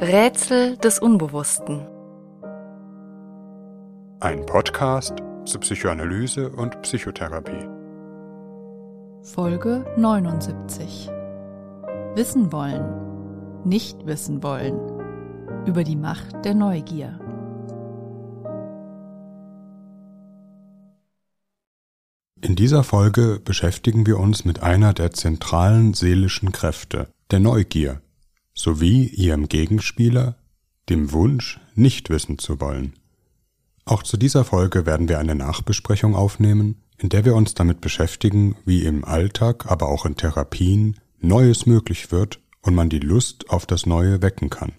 Rätsel des Unbewussten. Ein Podcast zu Psychoanalyse und Psychotherapie. Folge 79. Wissen wollen, nicht wissen wollen. Über die Macht der Neugier. In dieser Folge beschäftigen wir uns mit einer der zentralen seelischen Kräfte, der Neugier, sowie ihrem Gegenspieler, dem Wunsch, nicht wissen zu wollen. Auch zu dieser Folge werden wir eine Nachbesprechung aufnehmen, in der wir uns damit beschäftigen, wie im Alltag, aber auch in Therapien Neues möglich wird und man die Lust auf das Neue wecken kann.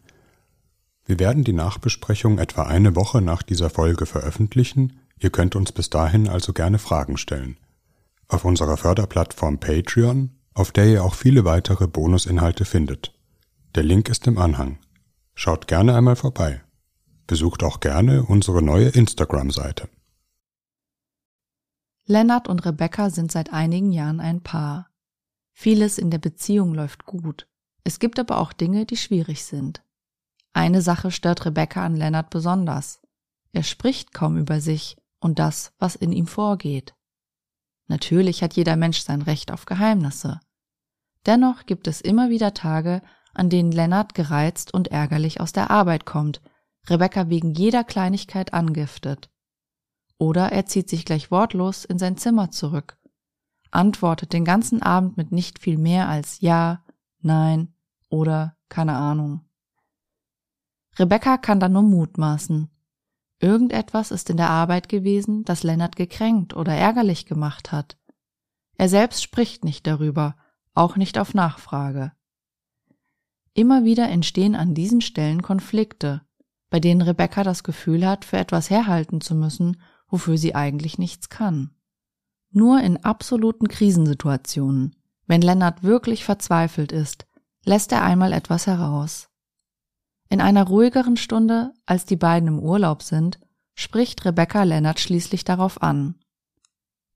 Wir werden die Nachbesprechung etwa eine Woche nach dieser Folge veröffentlichen, ihr könnt uns bis dahin also gerne Fragen stellen. Auf unserer Förderplattform Patreon, auf der ihr auch viele weitere Bonusinhalte findet. Der Link ist im Anhang. Schaut gerne einmal vorbei. Besucht auch gerne unsere neue Instagram-Seite. Lennart und Rebecca sind seit einigen Jahren ein Paar. Vieles in der Beziehung läuft gut. Es gibt aber auch Dinge, die schwierig sind. Eine Sache stört Rebecca an Lennart besonders. Er spricht kaum über sich und das, was in ihm vorgeht. Natürlich hat jeder Mensch sein Recht auf Geheimnisse. Dennoch gibt es immer wieder Tage, an denen Lennart gereizt und ärgerlich aus der Arbeit kommt, Rebecca wegen jeder Kleinigkeit angiftet. Oder er zieht sich gleich wortlos in sein Zimmer zurück, antwortet den ganzen Abend mit nicht viel mehr als Ja, Nein oder keine Ahnung. Rebecca kann dann nur mutmaßen. Irgendetwas ist in der Arbeit gewesen, das Lennart gekränkt oder ärgerlich gemacht hat. Er selbst spricht nicht darüber, auch nicht auf Nachfrage. Immer wieder entstehen an diesen Stellen Konflikte, bei denen Rebecca das Gefühl hat, für etwas herhalten zu müssen, wofür sie eigentlich nichts kann. Nur in absoluten Krisensituationen, wenn Lennart wirklich verzweifelt ist, lässt er einmal etwas heraus. In einer ruhigeren Stunde, als die beiden im Urlaub sind, spricht Rebecca Lennart schließlich darauf an.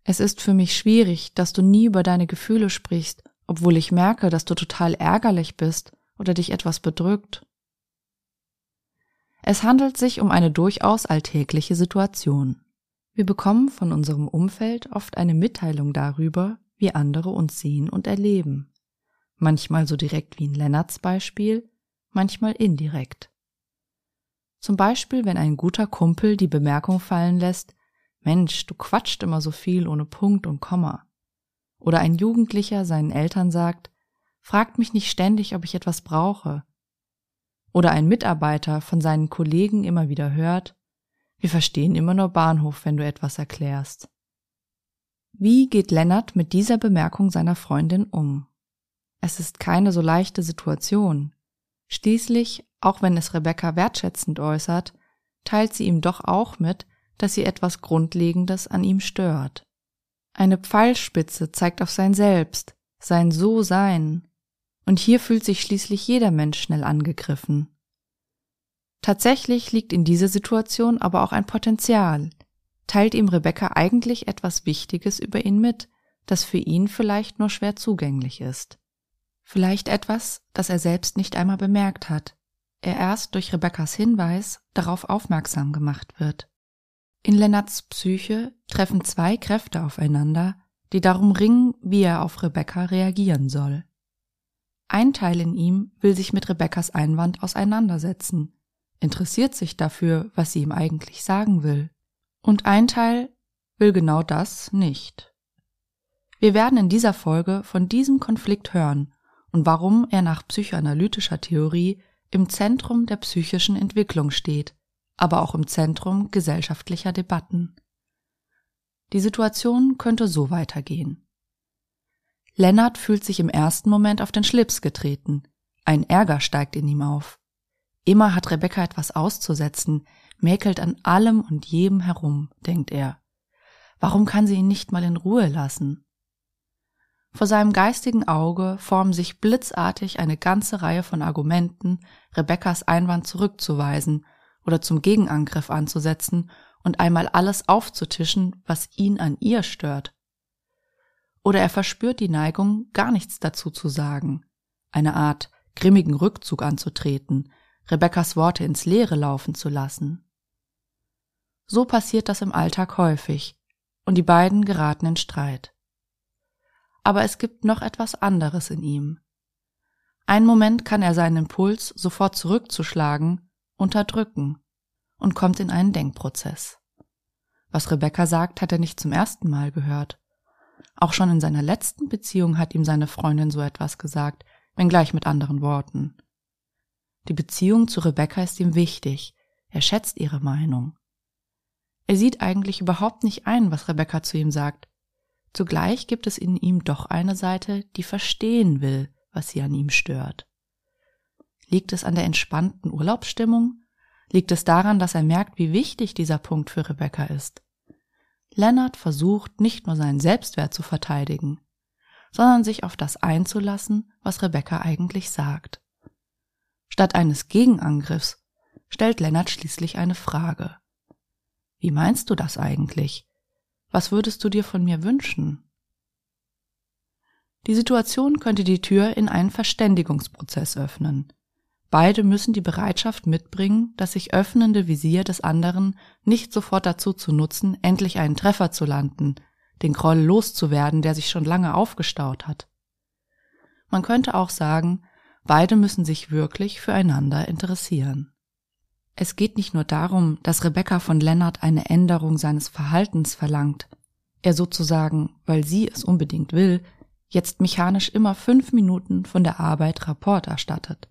Es ist für mich schwierig, dass du nie über deine Gefühle sprichst, obwohl ich merke, dass du total ärgerlich bist oder dich etwas bedrückt. Es handelt sich um eine durchaus alltägliche Situation. Wir bekommen von unserem Umfeld oft eine Mitteilung darüber, wie andere uns sehen und erleben. Manchmal so direkt wie in Lennarts Beispiel, manchmal indirekt. Zum Beispiel, wenn ein guter Kumpel die Bemerkung fallen lässt, Mensch, du quatscht immer so viel ohne Punkt und Komma. Oder ein Jugendlicher seinen Eltern sagt, fragt mich nicht ständig, ob ich etwas brauche. Oder ein Mitarbeiter von seinen Kollegen immer wieder hört, wir verstehen immer nur Bahnhof, wenn du etwas erklärst. Wie geht Lennart mit dieser Bemerkung seiner Freundin um? Es ist keine so leichte Situation. Schließlich, auch wenn es Rebecca wertschätzend äußert, teilt sie ihm doch auch mit, dass sie etwas Grundlegendes an ihm stört. Eine Pfeilspitze zeigt auf sein Selbst, sein So-Sein, und hier fühlt sich schließlich jeder Mensch schnell angegriffen. Tatsächlich liegt in dieser Situation aber auch ein Potenzial. Teilt ihm Rebecca eigentlich etwas Wichtiges über ihn mit, das für ihn vielleicht nur schwer zugänglich ist. Vielleicht etwas, das er selbst nicht einmal bemerkt hat, er erst durch Rebeccas Hinweis darauf aufmerksam gemacht wird. In Lennarts Psyche treffen zwei Kräfte aufeinander, die darum ringen, wie er auf Rebecca reagieren soll. Ein Teil in ihm will sich mit Rebeccas Einwand auseinandersetzen, interessiert sich dafür, was sie ihm eigentlich sagen will. Und ein Teil will genau das nicht. Wir werden in dieser Folge von diesem Konflikt hören und warum er nach psychoanalytischer Theorie im Zentrum der psychischen Entwicklung steht, aber auch im Zentrum gesellschaftlicher Debatten. Die Situation könnte so weitergehen. Lennart fühlt sich im ersten Moment auf den Schlips getreten. Ein Ärger steigt in ihm auf. Immer hat Rebecca etwas auszusetzen, mäkelt an allem und jedem herum, denkt er. Warum kann sie ihn nicht mal in Ruhe lassen? Vor seinem geistigen Auge formen sich blitzartig eine ganze Reihe von Argumenten, Rebeccas Einwand zurückzuweisen oder zum Gegenangriff anzusetzen und einmal alles aufzutischen, was ihn an ihr stört. Oder er verspürt die Neigung, gar nichts dazu zu sagen, eine Art grimmigen Rückzug anzutreten, Rebekkas Worte ins Leere laufen zu lassen. So passiert das im Alltag häufig, und die beiden geraten in Streit. Aber es gibt noch etwas anderes in ihm. Einen Moment kann er seinen Impuls, sofort zurückzuschlagen, unterdrücken und kommt in einen Denkprozess. Was Rebecca sagt, hat er nicht zum ersten Mal gehört. Auch schon in seiner letzten Beziehung hat ihm seine Freundin so etwas gesagt, wenngleich mit anderen Worten. Die Beziehung zu Rebecca ist ihm wichtig, er schätzt ihre Meinung. Er sieht eigentlich überhaupt nicht ein, was Rebecca zu ihm sagt. Zugleich gibt es in ihm doch eine Seite, die verstehen will, was sie an ihm stört. Liegt es an der entspannten Urlaubsstimmung? Liegt es daran, dass er merkt, wie wichtig dieser Punkt für Rebecca ist? Lennart versucht nicht nur seinen Selbstwert zu verteidigen, sondern sich auf das einzulassen, was Rebecca eigentlich sagt. Statt eines Gegenangriffs stellt Lennart schließlich eine Frage. Wie meinst du das eigentlich? Was würdest du dir von mir wünschen? Die Situation könnte die Tür in einen Verständigungsprozess öffnen. Beide müssen die Bereitschaft mitbringen, das sich öffnende Visier des anderen nicht sofort dazu zu nutzen, endlich einen Treffer zu landen, den Groll loszuwerden, der sich schon lange aufgestaut hat. Man könnte auch sagen, beide müssen sich wirklich füreinander interessieren. Es geht nicht nur darum, dass Rebecca von Lennart eine Änderung seines Verhaltens verlangt, er sozusagen, weil sie es unbedingt will, jetzt mechanisch immer fünf Minuten von der Arbeit Rapport erstattet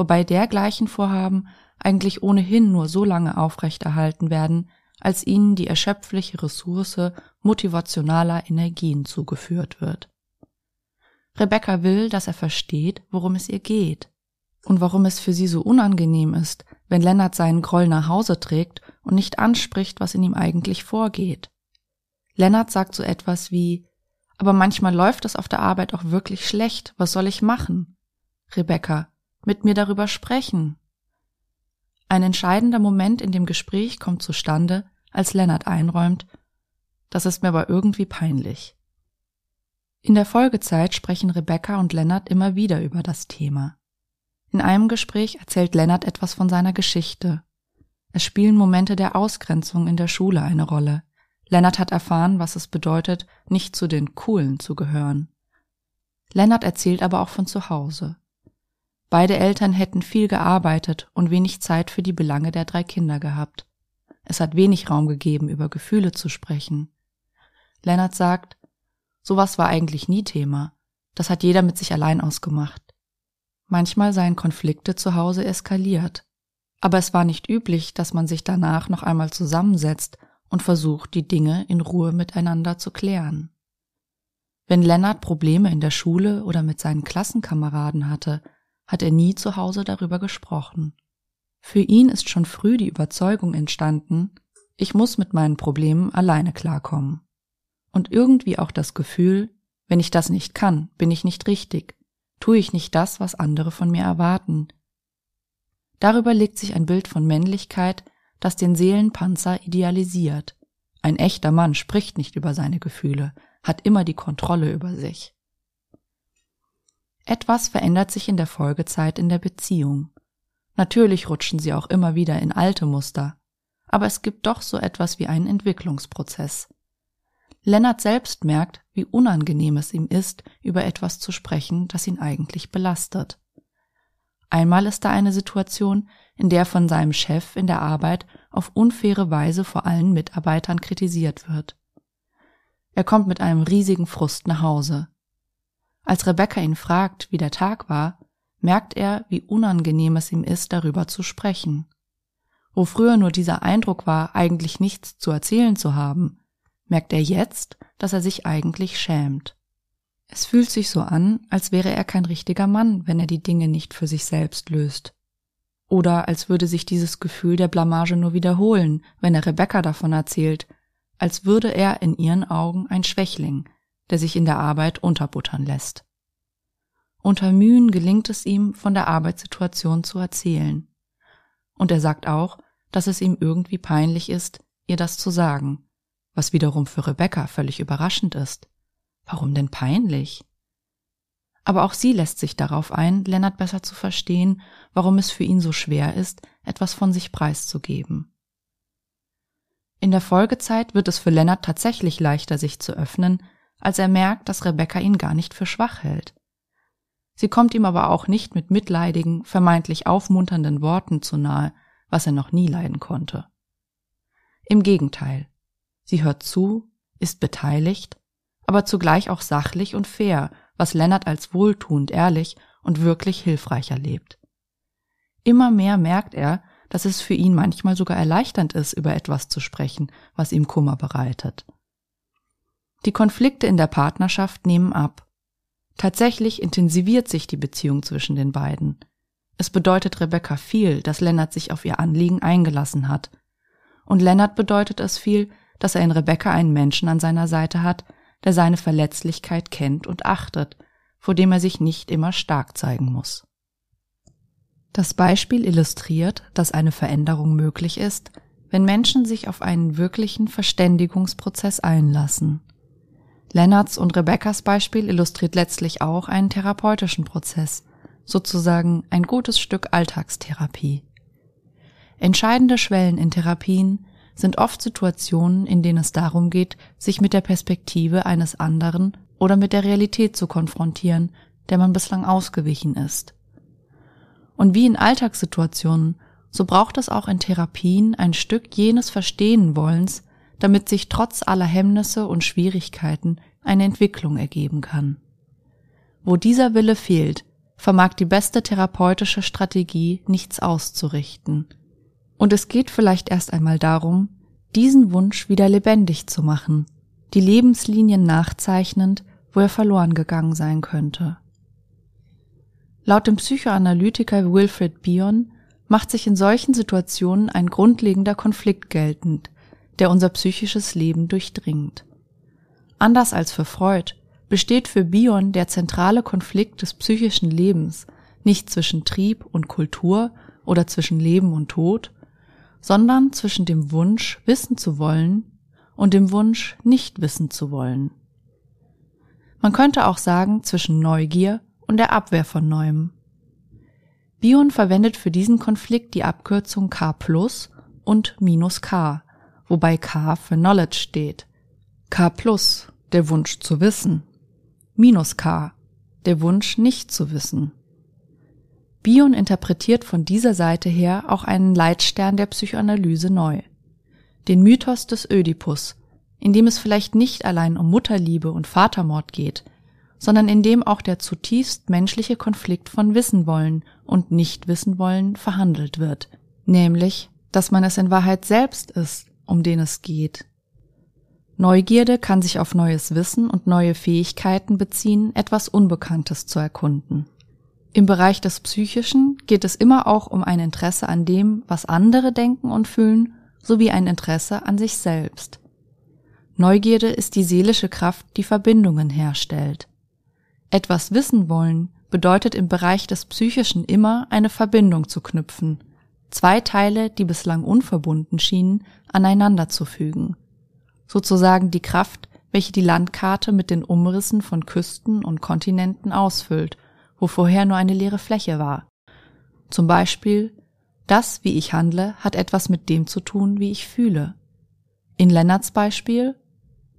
wobei dergleichen Vorhaben eigentlich ohnehin nur so lange aufrechterhalten werden, als ihnen die erschöpfliche Ressource motivationaler Energien zugeführt wird. Rebecca will, dass er versteht, worum es ihr geht und warum es für sie so unangenehm ist, wenn Lennart seinen Groll nach Hause trägt und nicht anspricht, was in ihm eigentlich vorgeht. Lennart sagt so etwas wie Aber manchmal läuft es auf der Arbeit auch wirklich schlecht, was soll ich machen? Rebecca, mit mir darüber sprechen. Ein entscheidender Moment in dem Gespräch kommt zustande, als Lennart einräumt, das ist mir aber irgendwie peinlich. In der Folgezeit sprechen Rebecca und Lennart immer wieder über das Thema. In einem Gespräch erzählt Lennart etwas von seiner Geschichte. Es spielen Momente der Ausgrenzung in der Schule eine Rolle. Lennart hat erfahren, was es bedeutet, nicht zu den Coolen zu gehören. Lennart erzählt aber auch von zu Hause. Beide Eltern hätten viel gearbeitet und wenig Zeit für die Belange der drei Kinder gehabt. Es hat wenig Raum gegeben, über Gefühle zu sprechen. Lennart sagt, sowas war eigentlich nie Thema. Das hat jeder mit sich allein ausgemacht. Manchmal seien Konflikte zu Hause eskaliert. Aber es war nicht üblich, dass man sich danach noch einmal zusammensetzt und versucht, die Dinge in Ruhe miteinander zu klären. Wenn Lennart Probleme in der Schule oder mit seinen Klassenkameraden hatte, hat er nie zu Hause darüber gesprochen. Für ihn ist schon früh die Überzeugung entstanden, ich muss mit meinen Problemen alleine klarkommen. Und irgendwie auch das Gefühl, wenn ich das nicht kann, bin ich nicht richtig, tue ich nicht das, was andere von mir erwarten. Darüber legt sich ein Bild von Männlichkeit, das den Seelenpanzer idealisiert. Ein echter Mann spricht nicht über seine Gefühle, hat immer die Kontrolle über sich. Etwas verändert sich in der Folgezeit in der Beziehung. Natürlich rutschen sie auch immer wieder in alte Muster, aber es gibt doch so etwas wie einen Entwicklungsprozess. Lennart selbst merkt, wie unangenehm es ihm ist, über etwas zu sprechen, das ihn eigentlich belastet. Einmal ist da eine Situation, in der von seinem Chef in der Arbeit auf unfaire Weise vor allen Mitarbeitern kritisiert wird. Er kommt mit einem riesigen Frust nach Hause. Als Rebecca ihn fragt, wie der Tag war, merkt er, wie unangenehm es ihm ist, darüber zu sprechen. Wo früher nur dieser Eindruck war, eigentlich nichts zu erzählen zu haben, merkt er jetzt, dass er sich eigentlich schämt. Es fühlt sich so an, als wäre er kein richtiger Mann, wenn er die Dinge nicht für sich selbst löst. Oder als würde sich dieses Gefühl der Blamage nur wiederholen, wenn er Rebecca davon erzählt, als würde er in ihren Augen ein Schwächling, der sich in der Arbeit unterbuttern lässt. Unter Mühen gelingt es ihm, von der Arbeitssituation zu erzählen. Und er sagt auch, dass es ihm irgendwie peinlich ist, ihr das zu sagen, was wiederum für Rebecca völlig überraschend ist. Warum denn peinlich? aber auch sie lässt sich darauf ein, Lennart besser zu verstehen, warum es für ihn so schwer ist, etwas von sich preiszugeben. In der Folgezeit wird es für Lennart tatsächlich leichter, sich zu öffnen, als er merkt, dass Rebecca ihn gar nicht für schwach hält. Sie kommt ihm aber auch nicht mit mitleidigen, vermeintlich aufmunternden Worten zu nahe, was er noch nie leiden konnte. Im Gegenteil, sie hört zu, ist beteiligt, aber zugleich auch sachlich und fair, was Lennart als wohltuend, ehrlich und wirklich hilfreich erlebt. Immer mehr merkt er, dass es für ihn manchmal sogar erleichternd ist, über etwas zu sprechen, was ihm Kummer bereitet. Die Konflikte in der Partnerschaft nehmen ab. Tatsächlich intensiviert sich die Beziehung zwischen den beiden. Es bedeutet Rebecca viel, dass Lennart sich auf ihr Anliegen eingelassen hat. Und Lennart bedeutet es viel, dass er in Rebecca einen Menschen an seiner Seite hat, der seine Verletzlichkeit kennt und achtet, vor dem er sich nicht immer stark zeigen muss. Das Beispiel illustriert, dass eine Veränderung möglich ist, wenn Menschen sich auf einen wirklichen Verständigungsprozess einlassen. Lennarts und Rebeccas Beispiel illustriert letztlich auch einen therapeutischen Prozess, sozusagen ein gutes Stück Alltagstherapie. Entscheidende Schwellen in Therapien sind oft Situationen, in denen es darum geht, sich mit der Perspektive eines anderen oder mit der Realität zu konfrontieren, der man bislang ausgewichen ist. Und wie in Alltagssituationen, so braucht es auch in Therapien ein Stück jenes Verstehen wollens, damit sich trotz aller Hemmnisse und Schwierigkeiten eine Entwicklung ergeben kann. Wo dieser Wille fehlt, vermag die beste therapeutische Strategie nichts auszurichten. Und es geht vielleicht erst einmal darum, diesen Wunsch wieder lebendig zu machen, die Lebenslinien nachzeichnend, wo er verloren gegangen sein könnte. Laut dem Psychoanalytiker Wilfred Bion macht sich in solchen Situationen ein grundlegender Konflikt geltend, der unser psychisches Leben durchdringt. Anders als für Freud besteht für Bion der zentrale Konflikt des psychischen Lebens nicht zwischen Trieb und Kultur oder zwischen Leben und Tod, sondern zwischen dem Wunsch, wissen zu wollen und dem Wunsch, nicht wissen zu wollen. Man könnte auch sagen zwischen Neugier und der Abwehr von Neuem. Bion verwendet für diesen Konflikt die Abkürzung K plus und minus K, wobei K für Knowledge steht. K plus, der Wunsch zu wissen. Minus K, der Wunsch nicht zu wissen. Bion interpretiert von dieser Seite her auch einen Leitstern der Psychoanalyse neu. Den Mythos des Ödipus, in dem es vielleicht nicht allein um Mutterliebe und Vatermord geht, sondern in dem auch der zutiefst menschliche Konflikt von Wissen wollen und nicht wissen wollen verhandelt wird, nämlich, dass man es in Wahrheit selbst ist, um den es geht. Neugierde kann sich auf neues Wissen und neue Fähigkeiten beziehen, etwas Unbekanntes zu erkunden. Im Bereich des Psychischen geht es immer auch um ein Interesse an dem, was andere denken und fühlen, sowie ein Interesse an sich selbst. Neugierde ist die seelische Kraft, die Verbindungen herstellt. Etwas wissen wollen bedeutet im Bereich des Psychischen immer eine Verbindung zu knüpfen, zwei Teile, die bislang unverbunden schienen, aneinander zu fügen. Sozusagen die Kraft, welche die Landkarte mit den Umrissen von Küsten und Kontinenten ausfüllt, wo vorher nur eine leere Fläche war. Zum Beispiel, das, wie ich handle, hat etwas mit dem zu tun, wie ich fühle. In Lennarts Beispiel,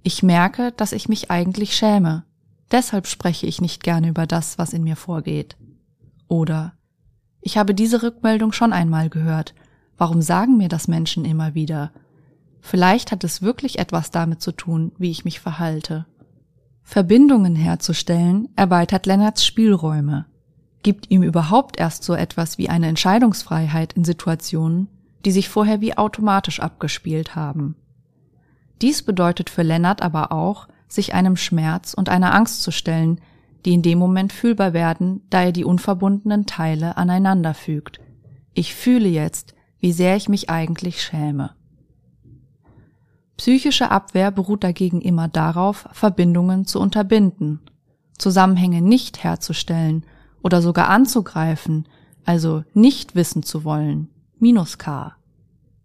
ich merke, dass ich mich eigentlich schäme, Deshalb spreche ich nicht gerne über das, was in mir vorgeht. Oder ich habe diese Rückmeldung schon einmal gehört. Warum sagen mir das Menschen immer wieder? Vielleicht hat es wirklich etwas damit zu tun, wie ich mich verhalte. Verbindungen herzustellen erweitert Lennarts Spielräume, gibt ihm überhaupt erst so etwas wie eine Entscheidungsfreiheit in Situationen, die sich vorher wie automatisch abgespielt haben. Dies bedeutet für Lennart aber auch, sich einem Schmerz und einer Angst zu stellen, die in dem Moment fühlbar werden, da er die unverbundenen Teile aneinander fügt. Ich fühle jetzt, wie sehr ich mich eigentlich schäme. Psychische Abwehr beruht dagegen immer darauf, Verbindungen zu unterbinden, Zusammenhänge nicht herzustellen oder sogar anzugreifen, also nicht wissen zu wollen. Minus K.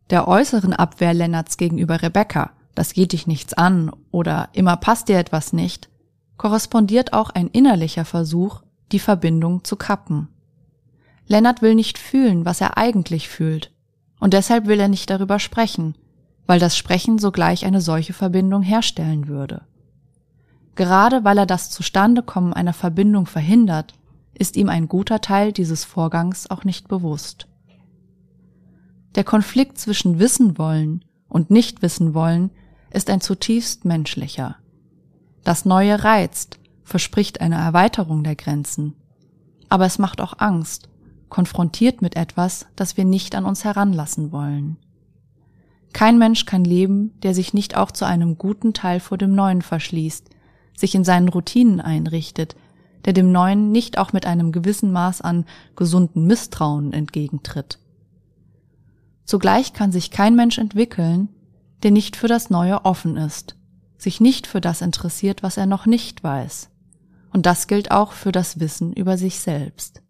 Der äußeren Abwehr Lennarts gegenüber Rebecca das geht dich nichts an oder immer passt dir etwas nicht, korrespondiert auch ein innerlicher Versuch, die Verbindung zu kappen. Lennart will nicht fühlen, was er eigentlich fühlt, und deshalb will er nicht darüber sprechen, weil das Sprechen sogleich eine solche Verbindung herstellen würde. Gerade weil er das Zustandekommen einer Verbindung verhindert, ist ihm ein guter Teil dieses Vorgangs auch nicht bewusst. Der Konflikt zwischen Wissen wollen und nicht wissen wollen ist ein zutiefst menschlicher. Das Neue reizt, verspricht eine Erweiterung der Grenzen. Aber es macht auch Angst, konfrontiert mit etwas, das wir nicht an uns heranlassen wollen. Kein Mensch kann leben, der sich nicht auch zu einem guten Teil vor dem Neuen verschließt, sich in seinen Routinen einrichtet, der dem Neuen nicht auch mit einem gewissen Maß an gesunden Misstrauen entgegentritt. Zugleich kann sich kein Mensch entwickeln, der nicht für das Neue offen ist, sich nicht für das interessiert, was er noch nicht weiß. Und das gilt auch für das Wissen über sich selbst.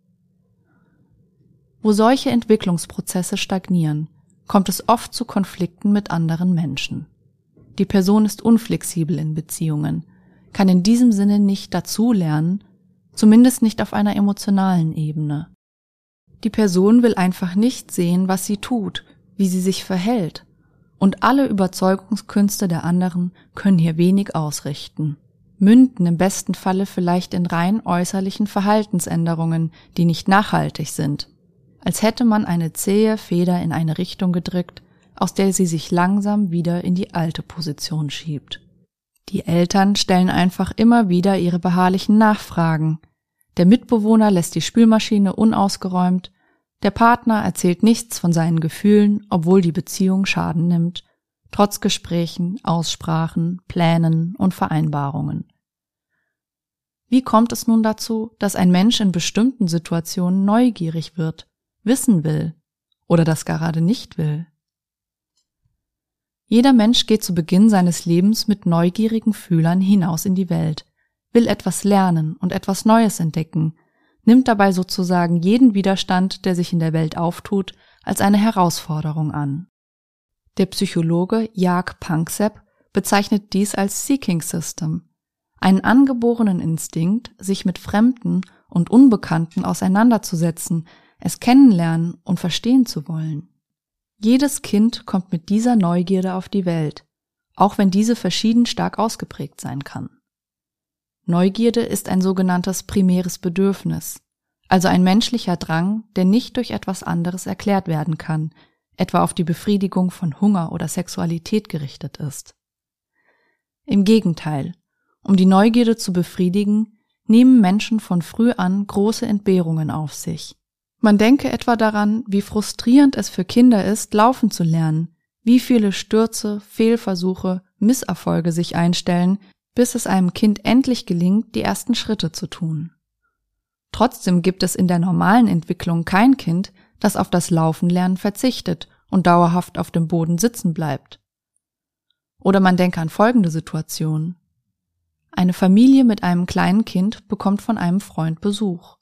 Wo solche Entwicklungsprozesse stagnieren, kommt es oft zu Konflikten mit anderen Menschen. Die Person ist unflexibel in Beziehungen, kann in diesem Sinne nicht dazulernen, zumindest nicht auf einer emotionalen Ebene. Die Person will einfach nicht sehen, was sie tut, wie sie sich verhält, und alle Überzeugungskünste der anderen können hier wenig ausrichten, münden im besten Falle vielleicht in rein äußerlichen Verhaltensänderungen, die nicht nachhaltig sind, als hätte man eine zähe Feder in eine Richtung gedrückt, aus der sie sich langsam wieder in die alte Position schiebt. Die Eltern stellen einfach immer wieder ihre beharrlichen Nachfragen. Der Mitbewohner lässt die Spülmaschine unausgeräumt, der Partner erzählt nichts von seinen Gefühlen, obwohl die Beziehung Schaden nimmt, trotz Gesprächen, Aussprachen, Plänen und Vereinbarungen. Wie kommt es nun dazu, dass ein Mensch in bestimmten Situationen neugierig wird, wissen will oder das gerade nicht will? Jeder Mensch geht zu Beginn seines Lebens mit neugierigen Fühlern hinaus in die Welt, will etwas lernen und etwas Neues entdecken, nimmt dabei sozusagen jeden Widerstand, der sich in der Welt auftut, als eine Herausforderung an. Der Psychologe Jak Panksepp bezeichnet dies als Seeking System, einen angeborenen Instinkt, sich mit Fremden und Unbekannten auseinanderzusetzen, es kennenlernen und verstehen zu wollen. Jedes Kind kommt mit dieser Neugierde auf die Welt, auch wenn diese verschieden stark ausgeprägt sein kann. Neugierde ist ein sogenanntes primäres Bedürfnis, also ein menschlicher Drang, der nicht durch etwas anderes erklärt werden kann, etwa auf die Befriedigung von Hunger oder Sexualität gerichtet ist. Im Gegenteil, um die Neugierde zu befriedigen, nehmen Menschen von früh an große Entbehrungen auf sich. Man denke etwa daran, wie frustrierend es für Kinder ist, laufen zu lernen, wie viele Stürze, Fehlversuche, Misserfolge sich einstellen, bis es einem Kind endlich gelingt, die ersten Schritte zu tun. Trotzdem gibt es in der normalen Entwicklung kein Kind, das auf das Laufenlernen verzichtet und dauerhaft auf dem Boden sitzen bleibt. Oder man denke an folgende Situation. Eine Familie mit einem kleinen Kind bekommt von einem Freund Besuch.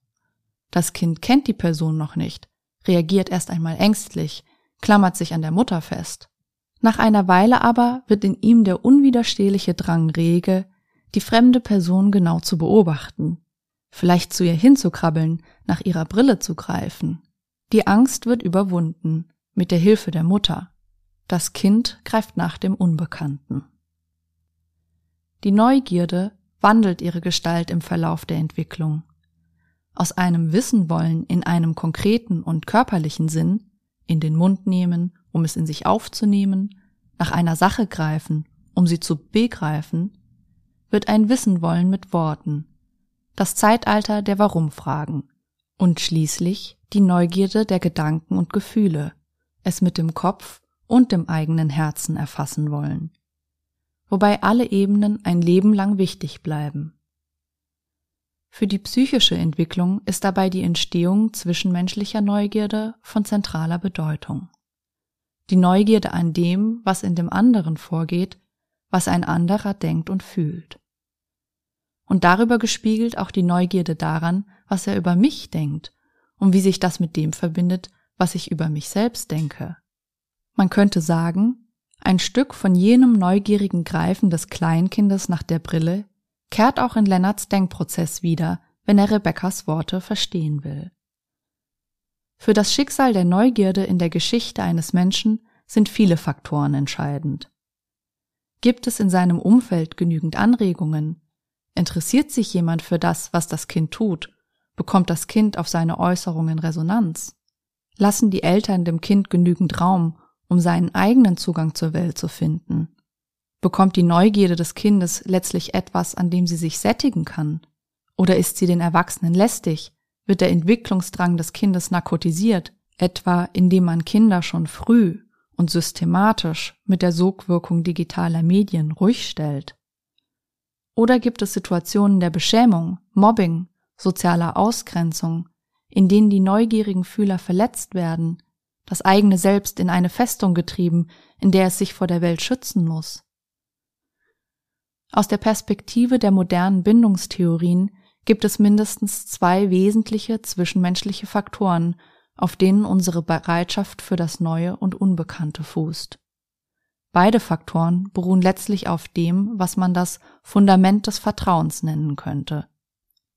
Das Kind kennt die Person noch nicht, reagiert erst einmal ängstlich, klammert sich an der Mutter fest. Nach einer Weile aber wird in ihm der unwiderstehliche Drang rege, die fremde Person genau zu beobachten, vielleicht zu ihr hinzukrabbeln, nach ihrer Brille zu greifen. Die Angst wird überwunden, mit der Hilfe der Mutter. Das Kind greift nach dem Unbekannten. Die Neugierde wandelt ihre Gestalt im Verlauf der Entwicklung. Aus einem Wissen wollen in einem konkreten und körperlichen Sinn, in den Mund nehmen, um es in sich aufzunehmen, nach einer Sache greifen, um sie zu begreifen, wird ein Wissen wollen mit Worten, das Zeitalter der Warum-Fragen und schließlich die Neugierde der Gedanken und Gefühle, es mit dem Kopf und dem eigenen Herzen erfassen wollen, wobei alle Ebenen ein Leben lang wichtig bleiben. Für die psychische Entwicklung ist dabei die Entstehung zwischenmenschlicher Neugierde von zentraler Bedeutung die Neugierde an dem, was in dem anderen vorgeht, was ein anderer denkt und fühlt. Und darüber gespiegelt auch die Neugierde daran, was er über mich denkt und wie sich das mit dem verbindet, was ich über mich selbst denke. Man könnte sagen, ein Stück von jenem neugierigen Greifen des Kleinkindes nach der Brille kehrt auch in Lennarts Denkprozess wieder, wenn er Rebekkas Worte verstehen will. Für das Schicksal der Neugierde in der Geschichte eines Menschen sind viele Faktoren entscheidend. Gibt es in seinem Umfeld genügend Anregungen? Interessiert sich jemand für das, was das Kind tut? Bekommt das Kind auf seine Äußerungen Resonanz? Lassen die Eltern dem Kind genügend Raum, um seinen eigenen Zugang zur Welt zu finden? Bekommt die Neugierde des Kindes letztlich etwas, an dem sie sich sättigen kann? Oder ist sie den Erwachsenen lästig? Wird der Entwicklungsdrang des Kindes narkotisiert, etwa indem man Kinder schon früh und systematisch mit der Sogwirkung digitaler Medien ruhig stellt? Oder gibt es Situationen der Beschämung, Mobbing, sozialer Ausgrenzung, in denen die neugierigen Fühler verletzt werden, das eigene Selbst in eine Festung getrieben, in der es sich vor der Welt schützen muss? Aus der Perspektive der modernen Bindungstheorien gibt es mindestens zwei wesentliche zwischenmenschliche Faktoren, auf denen unsere Bereitschaft für das Neue und Unbekannte fußt. Beide Faktoren beruhen letztlich auf dem, was man das Fundament des Vertrauens nennen könnte.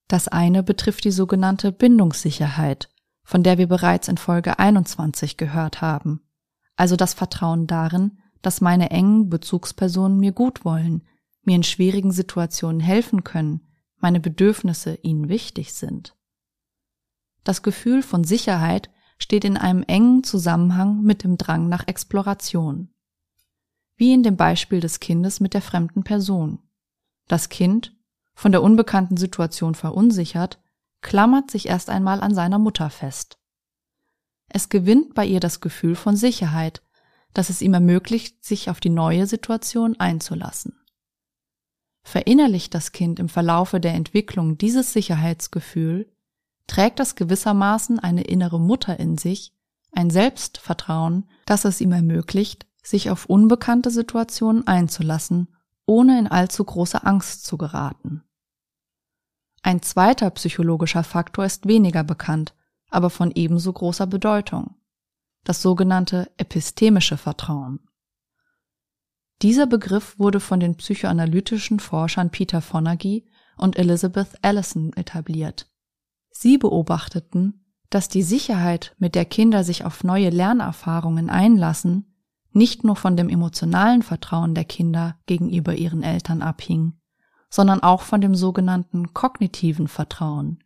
Das eine betrifft die sogenannte Bindungssicherheit, von der wir bereits in Folge 21 gehört haben, also das Vertrauen darin, dass meine engen Bezugspersonen mir gut wollen, mir in schwierigen Situationen helfen können, meine Bedürfnisse ihnen wichtig sind. Das Gefühl von Sicherheit steht in einem engen Zusammenhang mit dem Drang nach Exploration. Wie in dem Beispiel des Kindes mit der fremden Person. Das Kind, von der unbekannten Situation verunsichert, klammert sich erst einmal an seiner Mutter fest. Es gewinnt bei ihr das Gefühl von Sicherheit, das es ihm ermöglicht, sich auf die neue Situation einzulassen. Verinnerlicht das Kind im Verlaufe der Entwicklung dieses Sicherheitsgefühl, trägt es gewissermaßen eine innere Mutter in sich, ein Selbstvertrauen, das es ihm ermöglicht, sich auf unbekannte Situationen einzulassen, ohne in allzu große Angst zu geraten. Ein zweiter psychologischer Faktor ist weniger bekannt, aber von ebenso großer Bedeutung. Das sogenannte epistemische Vertrauen. Dieser Begriff wurde von den psychoanalytischen Forschern Peter Fonagy und Elizabeth Allison etabliert. Sie beobachteten, dass die Sicherheit, mit der Kinder sich auf neue Lernerfahrungen einlassen, nicht nur von dem emotionalen Vertrauen der Kinder gegenüber ihren Eltern abhing, sondern auch von dem sogenannten kognitiven Vertrauen.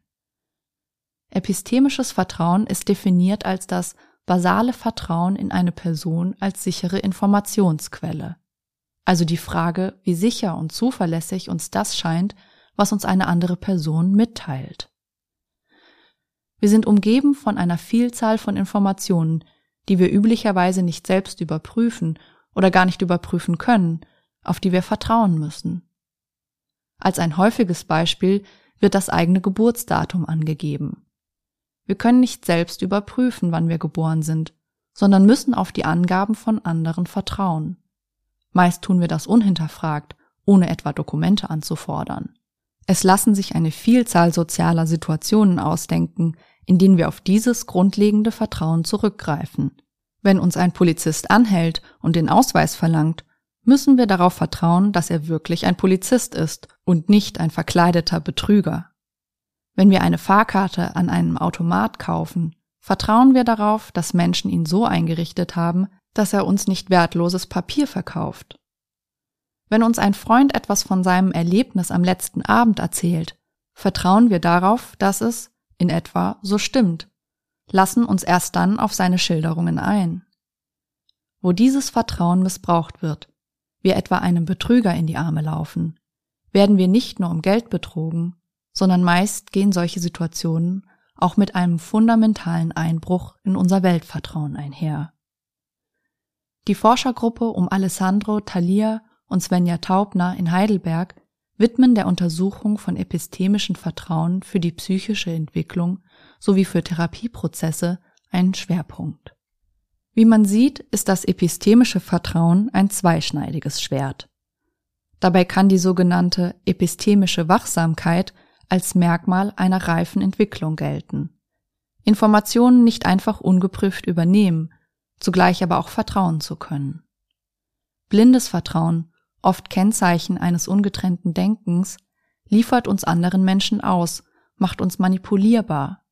Epistemisches Vertrauen ist definiert als das basale Vertrauen in eine Person als sichere Informationsquelle. Also die Frage, wie sicher und zuverlässig uns das scheint, was uns eine andere Person mitteilt. Wir sind umgeben von einer Vielzahl von Informationen, die wir üblicherweise nicht selbst überprüfen oder gar nicht überprüfen können, auf die wir vertrauen müssen. Als ein häufiges Beispiel wird das eigene Geburtsdatum angegeben. Wir können nicht selbst überprüfen, wann wir geboren sind, sondern müssen auf die Angaben von anderen vertrauen. Meist tun wir das unhinterfragt, ohne etwa Dokumente anzufordern. Es lassen sich eine Vielzahl sozialer Situationen ausdenken, in denen wir auf dieses grundlegende Vertrauen zurückgreifen. Wenn uns ein Polizist anhält und den Ausweis verlangt, müssen wir darauf vertrauen, dass er wirklich ein Polizist ist und nicht ein verkleideter Betrüger. Wenn wir eine Fahrkarte an einem Automat kaufen, vertrauen wir darauf, dass Menschen ihn so eingerichtet haben, dass er uns nicht wertloses Papier verkauft. Wenn uns ein Freund etwas von seinem Erlebnis am letzten Abend erzählt, vertrauen wir darauf, dass es, in etwa, so stimmt, lassen uns erst dann auf seine Schilderungen ein. Wo dieses Vertrauen missbraucht wird, wir etwa einem Betrüger in die Arme laufen, werden wir nicht nur um Geld betrogen, sondern meist gehen solche Situationen auch mit einem fundamentalen Einbruch in unser Weltvertrauen einher. Die Forschergruppe um Alessandro Thalia und Svenja Taubner in Heidelberg widmen der Untersuchung von epistemischem Vertrauen für die psychische Entwicklung sowie für Therapieprozesse einen Schwerpunkt. Wie man sieht, ist das epistemische Vertrauen ein zweischneidiges Schwert. Dabei kann die sogenannte epistemische Wachsamkeit als Merkmal einer reifen Entwicklung gelten. Informationen nicht einfach ungeprüft übernehmen, zugleich aber auch vertrauen zu können. Blindes Vertrauen, oft Kennzeichen eines ungetrennten Denkens, liefert uns anderen Menschen aus, macht uns manipulierbar.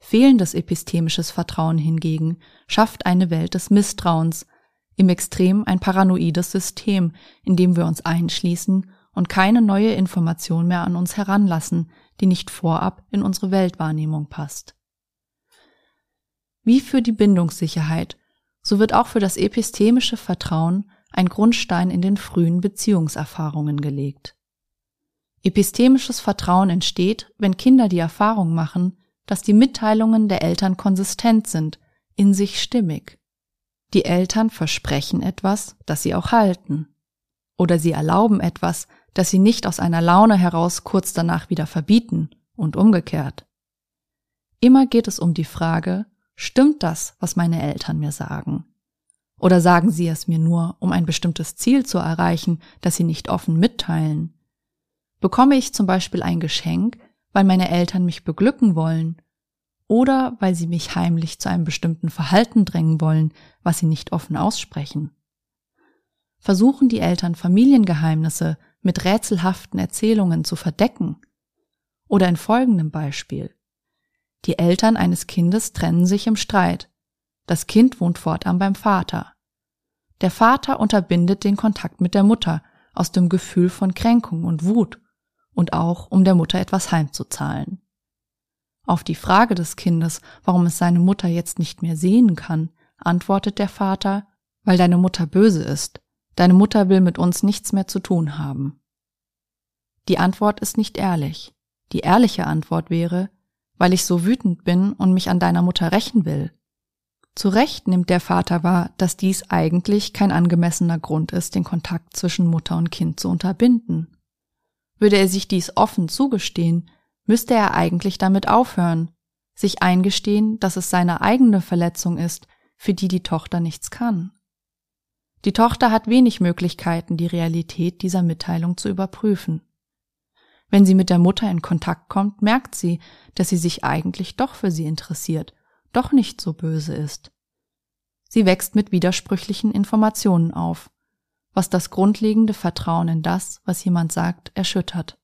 Fehlendes epistemisches Vertrauen hingegen schafft eine Welt des Misstrauens, im Extrem ein paranoides System, in dem wir uns einschließen und keine neue Information mehr an uns heranlassen, die nicht vorab in unsere Weltwahrnehmung passt. Wie für die Bindungssicherheit, so wird auch für das epistemische Vertrauen ein Grundstein in den frühen Beziehungserfahrungen gelegt. Epistemisches Vertrauen entsteht, wenn Kinder die Erfahrung machen, dass die Mitteilungen der Eltern konsistent sind, in sich stimmig. Die Eltern versprechen etwas, das sie auch halten. Oder sie erlauben etwas, das sie nicht aus einer Laune heraus kurz danach wieder verbieten und umgekehrt. Immer geht es um die Frage, stimmt das, was meine Eltern mir sagen? Oder sagen sie es mir nur, um ein bestimmtes Ziel zu erreichen, das sie nicht offen mitteilen? Bekomme ich zum Beispiel ein Geschenk, weil meine Eltern mich beglücken wollen oder weil sie mich heimlich zu einem bestimmten Verhalten drängen wollen, was sie nicht offen aussprechen? Versuchen die Eltern Familiengeheimnisse mit rätselhaften Erzählungen zu verdecken? Oder in folgendem Beispiel. Die Eltern eines Kindes trennen sich im Streit. Das Kind wohnt fortan beim Vater. Der Vater unterbindet den Kontakt mit der Mutter aus dem Gefühl von Kränkung und Wut und auch um der Mutter etwas heimzuzahlen. Auf die Frage des Kindes, warum es seine Mutter jetzt nicht mehr sehen kann, antwortet der Vater, weil deine Mutter böse ist. Deine Mutter will mit uns nichts mehr zu tun haben. Die Antwort ist nicht ehrlich. Die ehrliche Antwort wäre, weil ich so wütend bin und mich an deiner Mutter rächen will. Zu Recht nimmt der Vater wahr, dass dies eigentlich kein angemessener Grund ist, den Kontakt zwischen Mutter und Kind zu unterbinden. Würde er sich dies offen zugestehen, müsste er eigentlich damit aufhören, sich eingestehen, dass es seine eigene Verletzung ist, für die die Tochter nichts kann. Die Tochter hat wenig Möglichkeiten, die Realität dieser Mitteilung zu überprüfen. Wenn sie mit der Mutter in Kontakt kommt, merkt sie, dass sie sich eigentlich doch für sie interessiert, doch nicht so böse ist. Sie wächst mit widersprüchlichen Informationen auf, was das grundlegende Vertrauen in das, was jemand sagt, erschüttert,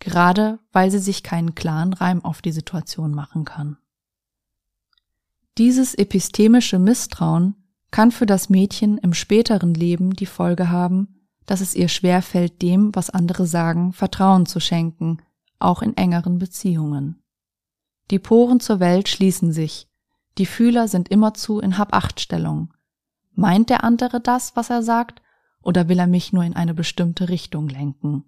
gerade weil sie sich keinen klaren Reim auf die Situation machen kann. Dieses epistemische Misstrauen kann für das Mädchen im späteren Leben die Folge haben, dass es ihr schwerfällt, dem, was andere sagen, Vertrauen zu schenken, auch in engeren Beziehungen. Die Poren zur Welt schließen sich, die Fühler sind immerzu in Hab-Acht-Stellung. Meint der andere das, was er sagt, oder will er mich nur in eine bestimmte Richtung lenken?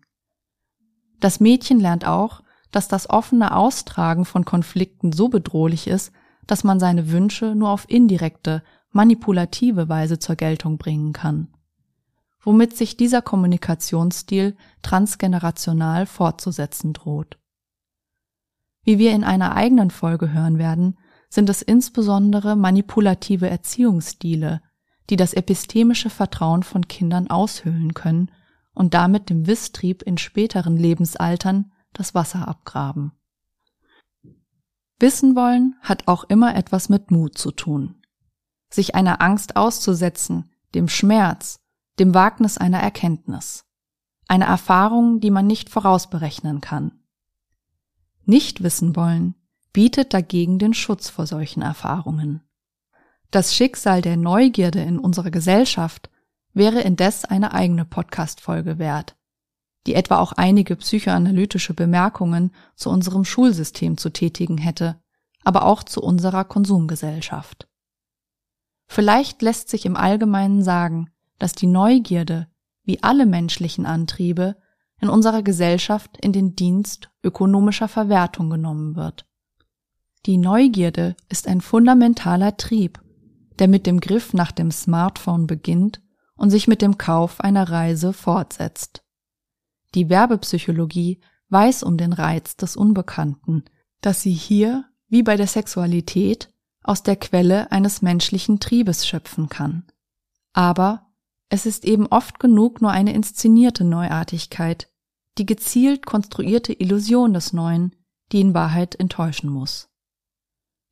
Das Mädchen lernt auch, dass das offene Austragen von Konflikten so bedrohlich ist, dass man seine Wünsche nur auf indirekte, manipulative Weise zur Geltung bringen kann womit sich dieser Kommunikationsstil transgenerational fortzusetzen droht. Wie wir in einer eigenen Folge hören werden, sind es insbesondere manipulative Erziehungsstile, die das epistemische Vertrauen von Kindern aushöhlen können und damit dem Wisstrieb in späteren Lebensaltern das Wasser abgraben. Wissen wollen hat auch immer etwas mit Mut zu tun. Sich einer Angst auszusetzen, dem Schmerz, dem Wagnis einer Erkenntnis, eine Erfahrung, die man nicht vorausberechnen kann. Nicht wissen wollen bietet dagegen den Schutz vor solchen Erfahrungen. Das Schicksal der Neugierde in unserer Gesellschaft wäre indes eine eigene Podcast-Folge wert, die etwa auch einige psychoanalytische Bemerkungen zu unserem Schulsystem zu tätigen hätte, aber auch zu unserer Konsumgesellschaft. Vielleicht lässt sich im Allgemeinen sagen, dass die Neugierde, wie alle menschlichen Antriebe, in unserer Gesellschaft in den Dienst ökonomischer Verwertung genommen wird. Die Neugierde ist ein fundamentaler Trieb, der mit dem Griff nach dem Smartphone beginnt und sich mit dem Kauf einer Reise fortsetzt. Die Werbepsychologie weiß um den Reiz des Unbekannten, dass sie hier, wie bei der Sexualität, aus der Quelle eines menschlichen Triebes schöpfen kann. Aber es ist eben oft genug nur eine inszenierte Neuartigkeit, die gezielt konstruierte Illusion des Neuen, die in Wahrheit enttäuschen muss.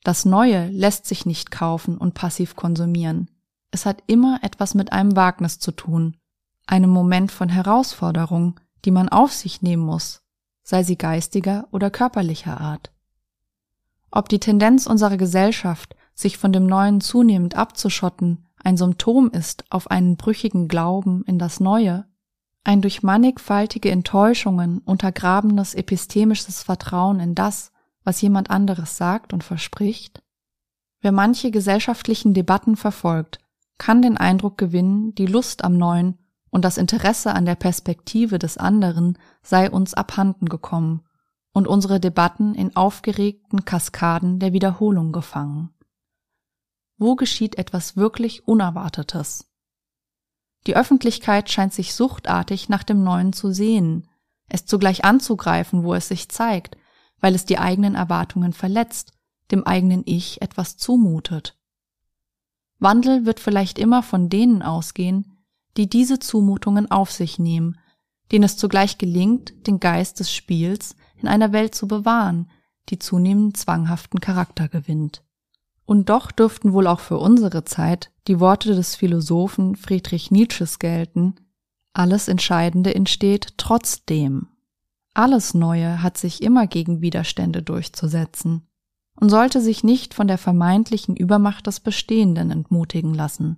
Das Neue lässt sich nicht kaufen und passiv konsumieren. Es hat immer etwas mit einem Wagnis zu tun, einem Moment von Herausforderung, die man auf sich nehmen muss, sei sie geistiger oder körperlicher Art. Ob die Tendenz unserer Gesellschaft, sich von dem Neuen zunehmend abzuschotten, ein Symptom ist auf einen brüchigen Glauben in das Neue, ein durch mannigfaltige Enttäuschungen untergrabenes epistemisches Vertrauen in das, was jemand anderes sagt und verspricht? Wer manche gesellschaftlichen Debatten verfolgt, kann den Eindruck gewinnen, die Lust am Neuen und das Interesse an der Perspektive des anderen sei uns abhanden gekommen und unsere Debatten in aufgeregten Kaskaden der Wiederholung gefangen. Wo geschieht etwas wirklich Unerwartetes? Die Öffentlichkeit scheint sich suchtartig nach dem Neuen zu sehnen, es zugleich anzugreifen, wo es sich zeigt, weil es die eigenen Erwartungen verletzt, dem eigenen Ich etwas zumutet. Wandel wird vielleicht immer von denen ausgehen, die diese Zumutungen auf sich nehmen, denen es zugleich gelingt, den Geist des Spiels in einer Welt zu bewahren, die zunehmend zwanghaften Charakter gewinnt. Und doch dürften wohl auch für unsere Zeit die Worte des Philosophen Friedrich Nietzsches gelten, alles Entscheidende entsteht trotzdem. Alles Neue hat sich immer gegen Widerstände durchzusetzen und sollte sich nicht von der vermeintlichen Übermacht des Bestehenden entmutigen lassen,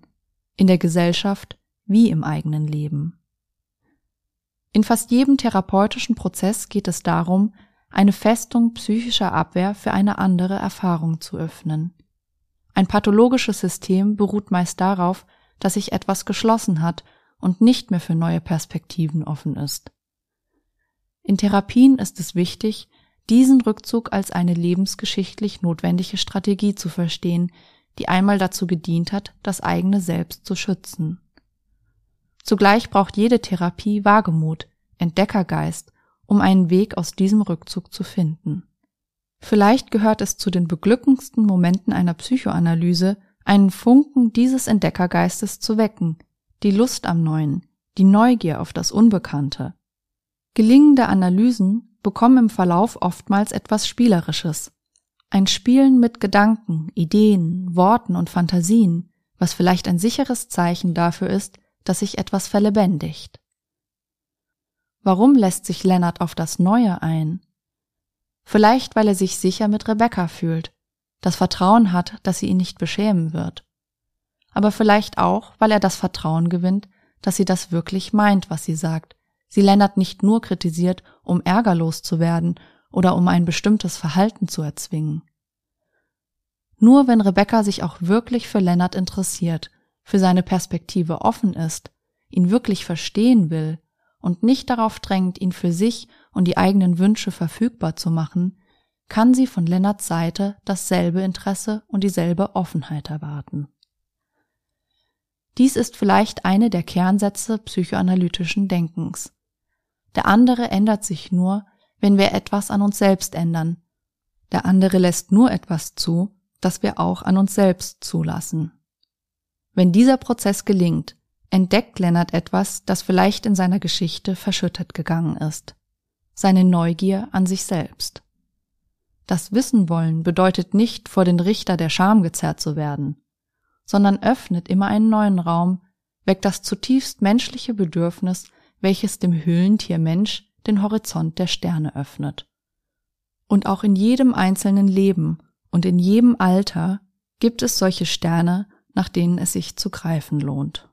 in der Gesellschaft wie im eigenen Leben. In fast jedem therapeutischen Prozess geht es darum, eine Festung psychischer Abwehr für eine andere Erfahrung zu öffnen. Ein pathologisches System beruht meist darauf, dass sich etwas geschlossen hat und nicht mehr für neue Perspektiven offen ist. In Therapien ist es wichtig, diesen Rückzug als eine lebensgeschichtlich notwendige Strategie zu verstehen, die einmal dazu gedient hat, das eigene Selbst zu schützen. Zugleich braucht jede Therapie Wagemut, Entdeckergeist, um einen Weg aus diesem Rückzug zu finden. Vielleicht gehört es zu den beglückendsten Momenten einer Psychoanalyse, einen Funken dieses Entdeckergeistes zu wecken, die Lust am Neuen, die Neugier auf das Unbekannte. Gelingende Analysen bekommen im Verlauf oftmals etwas Spielerisches. Ein Spielen mit Gedanken, Ideen, Worten und Fantasien, was vielleicht ein sicheres Zeichen dafür ist, dass sich etwas verlebendigt. Warum lässt sich Lennart auf das Neue ein? Vielleicht, weil er sich sicher mit Rebecca fühlt, das Vertrauen hat, dass sie ihn nicht beschämen wird. Aber vielleicht auch, weil er das Vertrauen gewinnt, dass sie das wirklich meint, was sie sagt, sie Lennart nicht nur kritisiert, um ärgerlos zu werden oder um ein bestimmtes Verhalten zu erzwingen. Nur wenn Rebecca sich auch wirklich für Lennart interessiert, für seine Perspektive offen ist, ihn wirklich verstehen will und nicht darauf drängt, ihn für sich und die eigenen Wünsche verfügbar zu machen, kann sie von Lennarts Seite dasselbe Interesse und dieselbe Offenheit erwarten. Dies ist vielleicht eine der Kernsätze psychoanalytischen Denkens. Der andere ändert sich nur, wenn wir etwas an uns selbst ändern. Der andere lässt nur etwas zu, das wir auch an uns selbst zulassen. Wenn dieser Prozess gelingt, entdeckt Lennart etwas, das vielleicht in seiner Geschichte verschüttet gegangen ist seine Neugier an sich selbst. Das Wissen wollen bedeutet nicht, vor den Richter der Scham gezerrt zu werden, sondern öffnet immer einen neuen Raum, weckt das zutiefst menschliche Bedürfnis, welches dem Höhlentier Mensch den Horizont der Sterne öffnet. Und auch in jedem einzelnen Leben und in jedem Alter gibt es solche Sterne, nach denen es sich zu greifen lohnt.